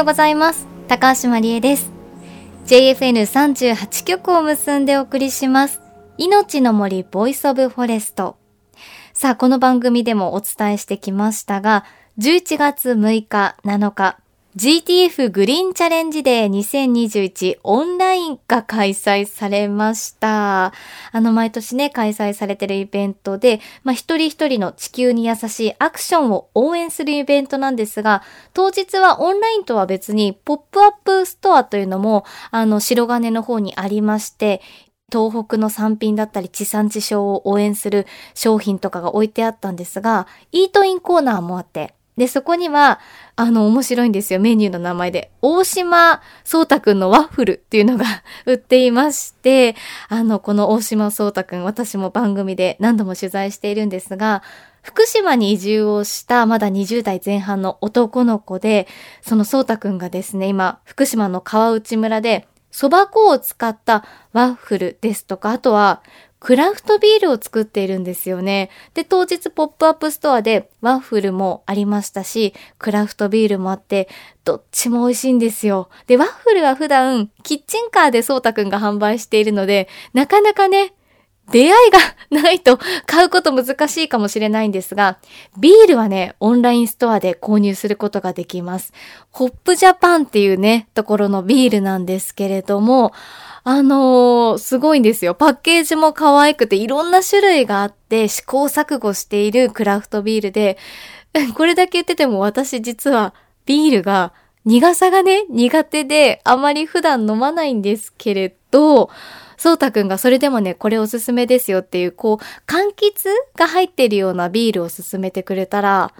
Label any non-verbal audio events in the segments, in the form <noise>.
ようございます。高橋まりえです。JFN38 局を結んでお送りします。命の森 Voice of Forest。さあこの番組でもお伝えしてきましたが11月6日7日 GTF グリーンチャレンジデー2021オンラインが開催されました。あの、毎年ね、開催されてるイベントで、まあ、一人一人の地球に優しいアクションを応援するイベントなんですが、当日はオンラインとは別に、ポップアップストアというのも、あの、白金の方にありまして、東北の産品だったり地産地消を応援する商品とかが置いてあったんですが、イートインコーナーもあって、で、そこには、あの、面白いんですよ。メニューの名前で。大島聡太くんのワッフルっていうのが <laughs> 売っていまして、あの、この大島聡太くん、私も番組で何度も取材しているんですが、福島に移住をしたまだ20代前半の男の子で、その聡太くんがですね、今、福島の川内村で、蕎麦粉を使ったワッフルですとか、あとはクラフトビールを作っているんですよね。で、当日ポップアップストアでワッフルもありましたし、クラフトビールもあって、どっちも美味しいんですよ。で、ワッフルは普段キッチンカーでそうたくんが販売しているので、なかなかね、出会いがないと買うこと難しいかもしれないんですが、ビールはね、オンラインストアで購入することができます。ホップジャパンっていうね、ところのビールなんですけれども、あのー、すごいんですよ。パッケージも可愛くていろんな種類があって試行錯誤しているクラフトビールで、<laughs> これだけ言ってても私実はビールが苦さがね、苦手であまり普段飲まないんですけれど、そうたくんがそれでもね、これおすすめですよっていう、こう、柑橘が入ってるようなビールを勧めてくれたら、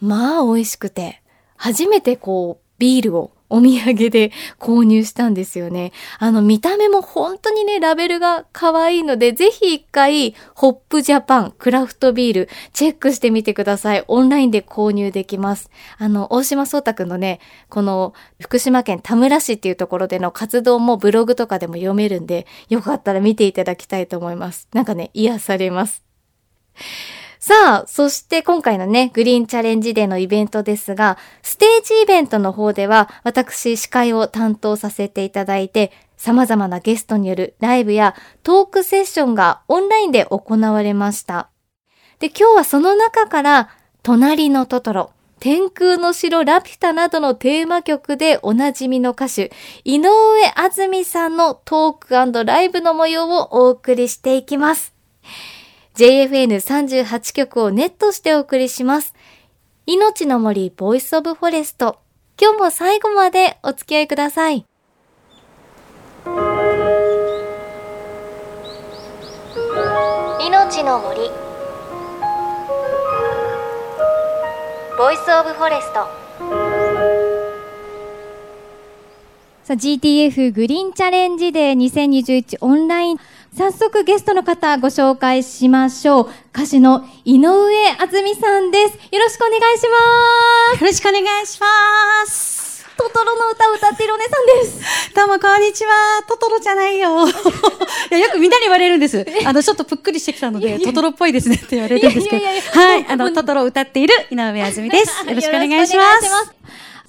まあ美味しくて、初めてこう、ビールをお土産で購入したんですよね。あの見た目も本当にね、ラベルが可愛いので、ぜひ一回、ホップジャパンクラフトビールチェックしてみてください。オンラインで購入できます。あの、大島聡太くんのね、この福島県田村市っていうところでの活動もブログとかでも読めるんで、よかったら見ていただきたいと思います。なんかね、癒されます。さあ、そして今回のね、グリーンチャレンジデーのイベントですが、ステージイベントの方では、私司会を担当させていただいて、様々なゲストによるライブやトークセッションがオンラインで行われました。で、今日はその中から、隣のトトロ、天空の城ラピュタなどのテーマ曲でおなじみの歌手、井上あずみさんのトークライブの模様をお送りしていきます。JFN38 局をネットしてお送りします。命の森 Voice of Forest。今日も最後までお付き合いください。命の森 Voice of Forest さあ GTF グリーンチャレンジデー2021オンライン早速ゲストの方ご紹介しましょう。歌手の井上あずみさんです。よろしくお願いします。よろしくお願いします。トトロの歌を歌っているお姉さんです。どうもこんにちは。トトロじゃないよ。<laughs> いやよくみんなに言われるんです。あの、ちょっとぷっくりしてきたので、トトロっぽいですねって言われるんですけど。はい、あの、トトロを歌っている井上あずみです。よろしくお願いします。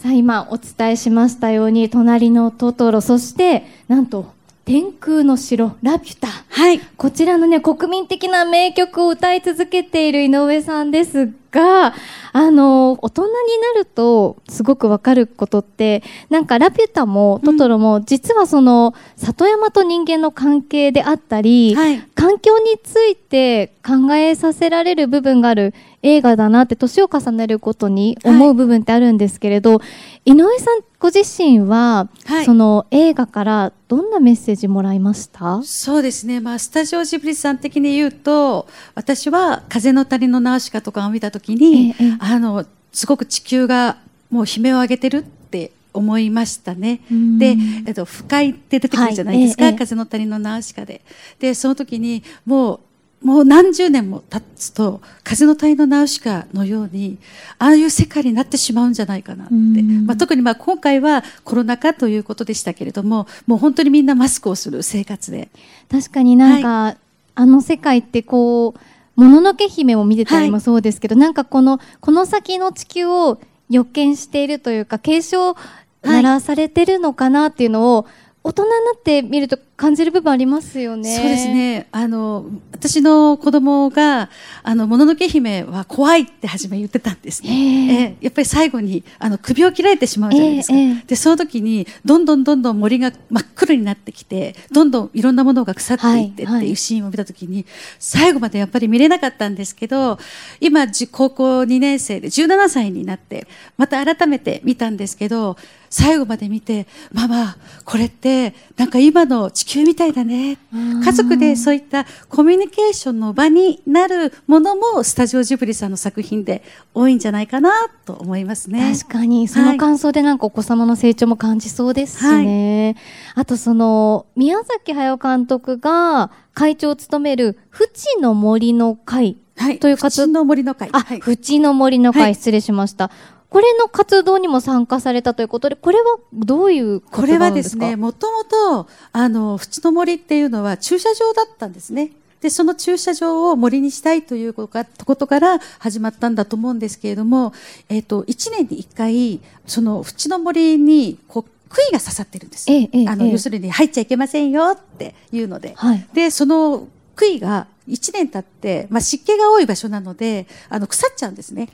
さあ、今お伝えしましたように、隣のトトロ、そして、なんと、天空の城ラピュタ、はい、こちらのね国民的な名曲を歌い続けている井上さんですがあの大人になるとすごくわかることってなんかラピュタもトトロも、実はその里山と人間の関係であったり、はい、環境について考えさせられる部分がある映画だなって年を重ねることに思う部分ってあるんですけれど、はい、井上さんご自身は、はい、その映画からどんなメッセージもらいました？そうですね、まあ、スタジオジブリさん的に言うと私は「風の谷のナウシカ」とかを見た時に、ええ、あのすごく地球がもう悲鳴を上げてるって思いましたね。で、えっと、不快って出てくるじゃないですか、はいえ、風の谷のナウシカで。で、その時にもうもう何十年も経つと風の谷のナウシカのようにああいう世界になってしまうんじゃないかなって、まあ、特にまあ今回はコロナ禍ということでしたけれどももう本当にみんなマスクをする生活で。確かになんか、はい、あの世界ってこうもののけ姫を見てたりもそうですけど、はい、なんかこの、この先の地球を予見しているというか、継承鳴らされてるのかなっていうのを、はい大人になってみると感じる部分ありますよね。そうですね。あの、私の子供が、あの、もののけ姫は怖いって初め言ってたんですね。えー、やっぱり最後に、あの、首を切られてしまうじゃないですか。えー、で、その時に、どんどんどんどん森が真っ黒になってきて、どんどんいろんなものが腐っていってっていうシーンを見た時に、最後までやっぱり見れなかったんですけど、今、高校2年生で17歳になって、また改めて見たんですけど、最後まで見て、ママ、これってなんか今の地球みたいだね。家族でそういったコミュニケーションの場になるものもスタジオジブリさんの作品で多いんじゃないかなと思いますね。確かに、その感想でなんかお子様の成長も感じそうですしね。はい、あとその、宮崎駿監督が会長を務める、ふちの森の会という活動。はい、の森の会。あ、はい、の森の会、失礼しました。これの活動にも参加されたということで、これはどういうこれはですね、もともと、あの、淵の森っていうのは駐車場だったんですね。で、その駐車場を森にしたいということから始まったんだと思うんですけれども、えっ、ー、と、1年に1回、その淵の森に、こう、杭が刺さってるんです。ええ、あの、え、要するに入っちゃいけませんよっていうので。はい、で、その杭が1年経って、まあ、湿気が多い場所なので、あの、腐っちゃうんですね。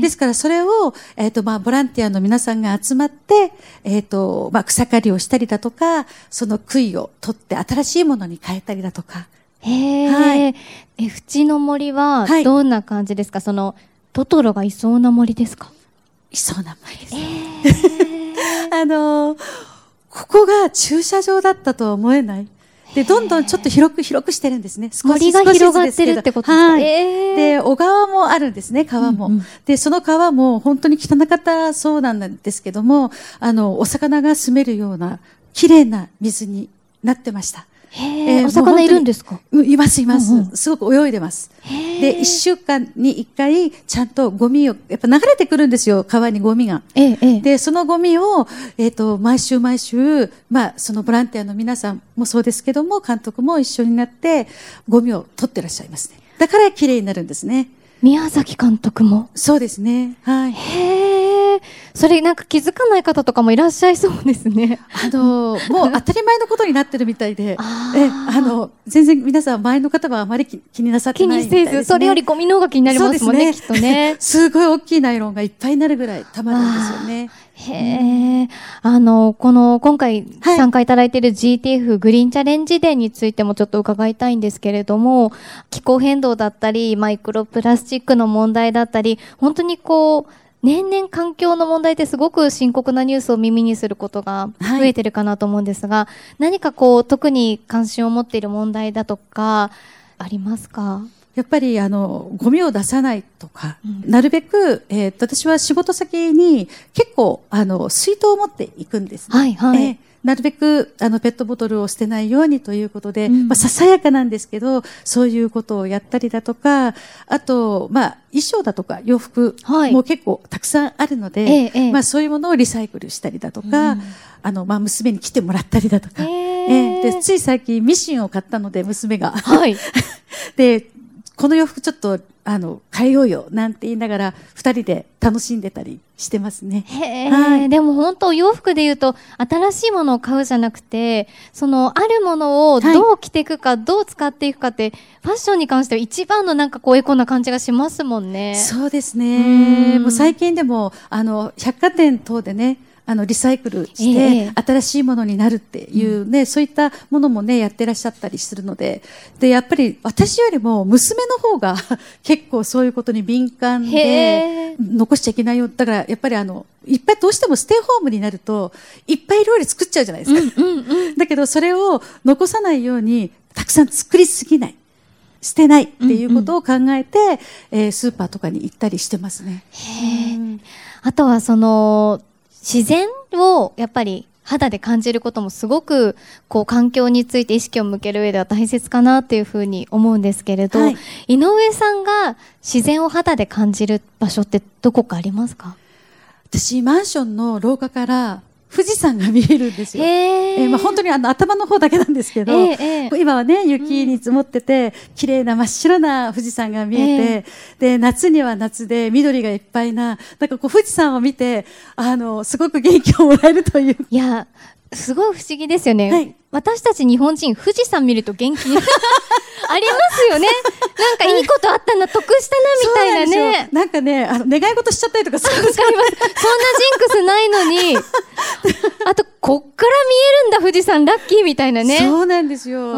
ですから、それを、えっ、ー、と、まあ、ボランティアの皆さんが集まって、えっ、ー、と、まあ、草刈りをしたりだとか、その杭を取って新しいものに変えたりだとか。へえ。はい。え、縁の森は、どんな感じですか、はい、その、トトロがいそうな森ですか？いそうな森です。<laughs> あの、ここが駐車場だったとは思えない。で、どんどんちょっと広く広くしてるんですね。少しが広がってるってことですか、はい、で、小川もあるんですね、川も。うんうん、で、その川も本当に汚かったそうなんですけども、あの、お魚が住めるような綺麗な水になってました。えー、お魚いるんですか？います、います、うんうん。すごく泳いでます。で、一週間に一回、ちゃんとゴミを、やっぱ流れてくるんですよ、川にゴミが。ええ、で、そのゴミを、えっ、ー、と、毎週毎週、まあ、そのボランティアの皆さんもそうですけども、監督も一緒になって、ゴミを取ってらっしゃいますね。だから綺麗になるんですね。宮崎監督も？そうですね。はい。へえ。それなんか気づかない方とかもいらっしゃいそうですね。あの、もう <laughs> 当たり前のことになってるみたいで、あえ、あの、全然皆さん前の方はあまり気になさってないみたいです、ね、気にせず、それよりゴミの方が気になりますもんね、ねきっとね。すごい大きいナイロンがいっぱいになるぐらい溜まるんですよね。へえ。あの、この、今回参加いただいている GTF グリーンチャレンジデーについてもちょっと伺いたいんですけれども、気候変動だったり、マイクロプラスチックの問題だったり、本当にこう、年々環境の問題ってすごく深刻なニュースを耳にすることが増えてるかなと思うんですが、はい、何かこう、特に関心を持っている問題だとか、ありますか？やっぱりあのゴミを出さないとか、うん、なるべく、えー、私は仕事先に結構あの水筒を持っていくんです、ね、はいはい、えーなるべくあのペットボトルを捨てないようにということで、うん、まあ、ささやかなんですけど、そういうことをやったりだとか、あと、まあ、衣装だとか洋服も結構たくさんあるので、はい、まあ、そういうものをリサイクルしたりだとか、うん、あの、まあ、娘に来てもらったりだとか、えー、でつい最近ミシンを買ったので、娘が。はい、<laughs> で、この洋服ちょっとあの変えようよなんて言いながら二人で楽しんでたりしてますね。へはい、でも本当洋服で言うと新しいものを買うじゃなくてそのあるものをどう着ていくか、はい、どう使っていくかってファッションに関しては一番のなんかこうエコな感じがしますもんね。そうですね。もう最近でもあの百貨店等でねあのリサイクルして、新しいものになるっていうね、そういったものもね、やってらっしゃったりするので、で、やっぱり私よりも娘の方が <laughs> 結構そういうことに敏感で、残しちゃいけないよ。だから、やっぱりあの、いっぱいどうしてもステイホームになると、いっぱい料理作っちゃうじゃないですか。うんうんうん、だけど、それを残さないように、たくさん作りすぎない。捨てないっていうことを考えて、うんうん、えー、スーパーとかに行ったりしてますね。へあとはその自然をやっぱり肌で感じることもすごくこう環境について意識を向ける上では大切かなっていうふうに思うんですけれど、はい、井上さんが自然を肌で感じる場所ってどこかありますか？私マンションの廊下から富士山が見えるんですよ。えー、まあ、本当にあの頭の方だけなんですけど、えー、今はね雪に積もってて、うん、綺麗な真っ白な富士山が見えて、で夏には夏で緑がいっぱいななんかこう富士山を見てあのすごく元気をもらえるという。いやすごい不思議ですよね。はい、私たち日本人、富士山見ると元気？<laughs> ありますよね。なんかいいことあったな、得したな、みたいなね。なんかね、あの、願い事しちゃったりとかするんですよ。そんなジンクスないのに、<laughs> あと、こっから見えるんだ、富士山、ラッキーみたいなね。そうなんですよ。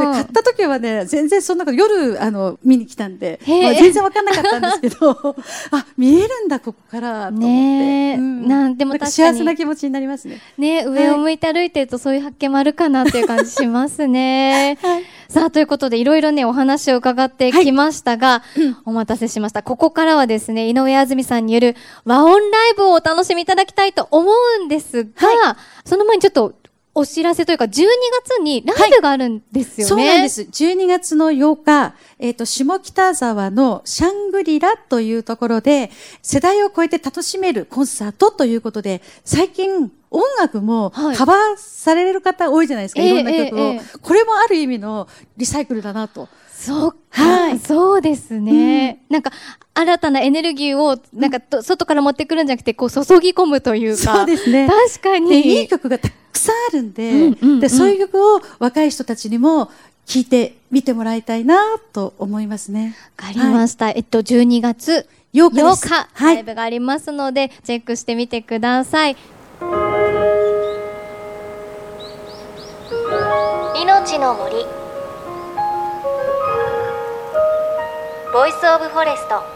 で、買った時はね、全然そんな夜、あの、見に来たんで、まあ、全然わかんなかったんですけど、<laughs> あ、見えるんだ、ここから、と思って。ねうん、なんでも幸せな気持ちになりますね。ね、上を向いて歩いてるとそういう発見もあるかなっていう感じしますね。はい、さあ、ということで、いろいろね、お話を伺ってきましたが、はい、お待たせしました。ここからはですね、井上あずみさんによる和音ライブをお楽しみいただきたいと思うんですが、はい、その前にちょっとお知らせというか、12月にライブがあるんですよね。はい、そうなんです。12月の8日、えっ、ー、と、下北沢のシャングリラというところで、世代を超えて楽しめるコンサートということで、最近、音楽もカバーされる方多いじゃないですか、はい、いろんな曲を、えーえー、これもある意味のリサイクルだなと。そうはい、そうですね、うん、なんか新たなエネルギーをなんか、うん、外から持ってくるんじゃなくてこう注ぎ込むというかそうですね。確かに。いい曲がたくさんあるんでうんうんうん、でそういう曲を若い人たちにも聴いてみてもらいたいなと思いますね。わかりました。はい、えっと、12月8日 ,8 日ライブがありますので、チェックしてみてください。命の森。 Voice of Forest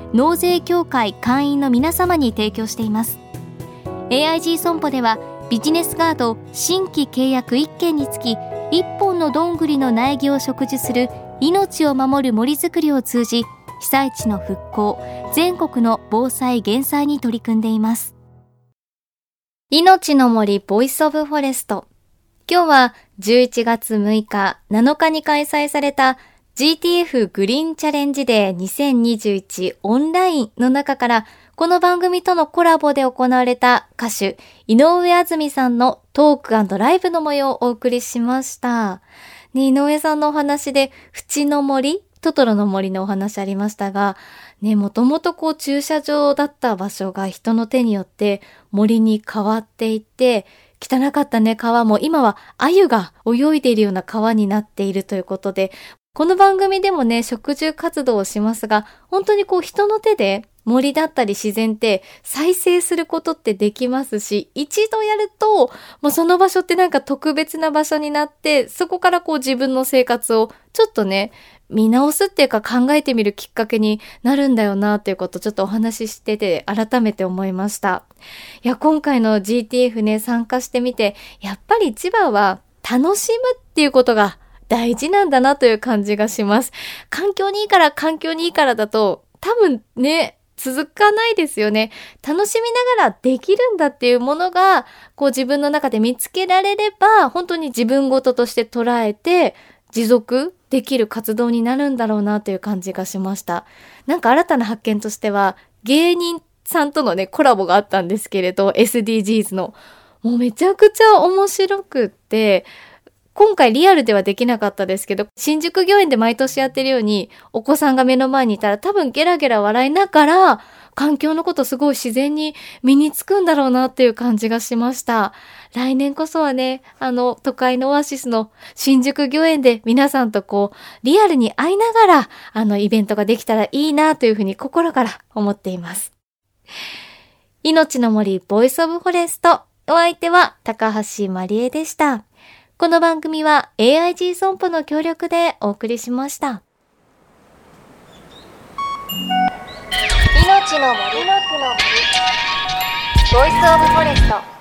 納税協会会員の皆様に提供しています。AIG 損保ではビジネスガード新規契約1件につき1本のどんぐりの苗木を植樹する命を守る森づくりを通じ被災地の復興全国の防災減災に取り組んでいます。命の森 Voice of Forest。今日は11月6日7日に開催された GTF グリーンチャレンジデー2021オンラインの中からこの番組とのコラボで行われた歌手井上あずみさんのトークライブの模様をお送りしました。ね、井上さんのお話で、縁の森トトロの森のお話ありましたが、ね、もともとこう駐車場だった場所が人の手によって森に変わっていて、汚かったね、川も今は鮎が泳いでいるような川になっているということで、この番組でもね、植樹活動をしますが、本当にこう人の手で森だったり自然って再生することってできますし、一度やると、もうその場所ってなんか特別な場所になって、そこからこう自分の生活をちょっとね、見直すっていうか考えてみるきっかけになるんだよなっていうことをちょっとお話ししてて改めて思いました。いや、今回の GTF ね、参加してみて、やっぱり一番は楽しむっていうことが大事なんだなという感じがします。環境にいいから環境にいいからだと、多分ね、続かないですよね。楽しみながらできるんだっていうものが、こう自分の中で見つけられれば、本当に自分ごととして捉えて、持続できる活動になるんだろうなという感じがしました。なんか新たな発見としては、芸人さんとのね、コラボがあったんですけれど、SDGs の。もうめちゃくちゃ面白くって、今回リアルではできなかったですけど、新宿御苑で毎年やってるように、お子さんが目の前にいたら多分ゲラゲラ笑いながら、環境のことすごい自然に身につくんだろうなっていう感じがしました。来年こそはね、あの、都会のオアシスの新宿御苑で皆さんとこう、リアルに会いながら、あの、イベントができたらいいなというふうに心から思っています。命の森 Voice of Forest。お相手は高橋まりえでした。この番組は AIG 損保の協力でお送りしました。命の森。の木の森。ボイスオブフォレスト。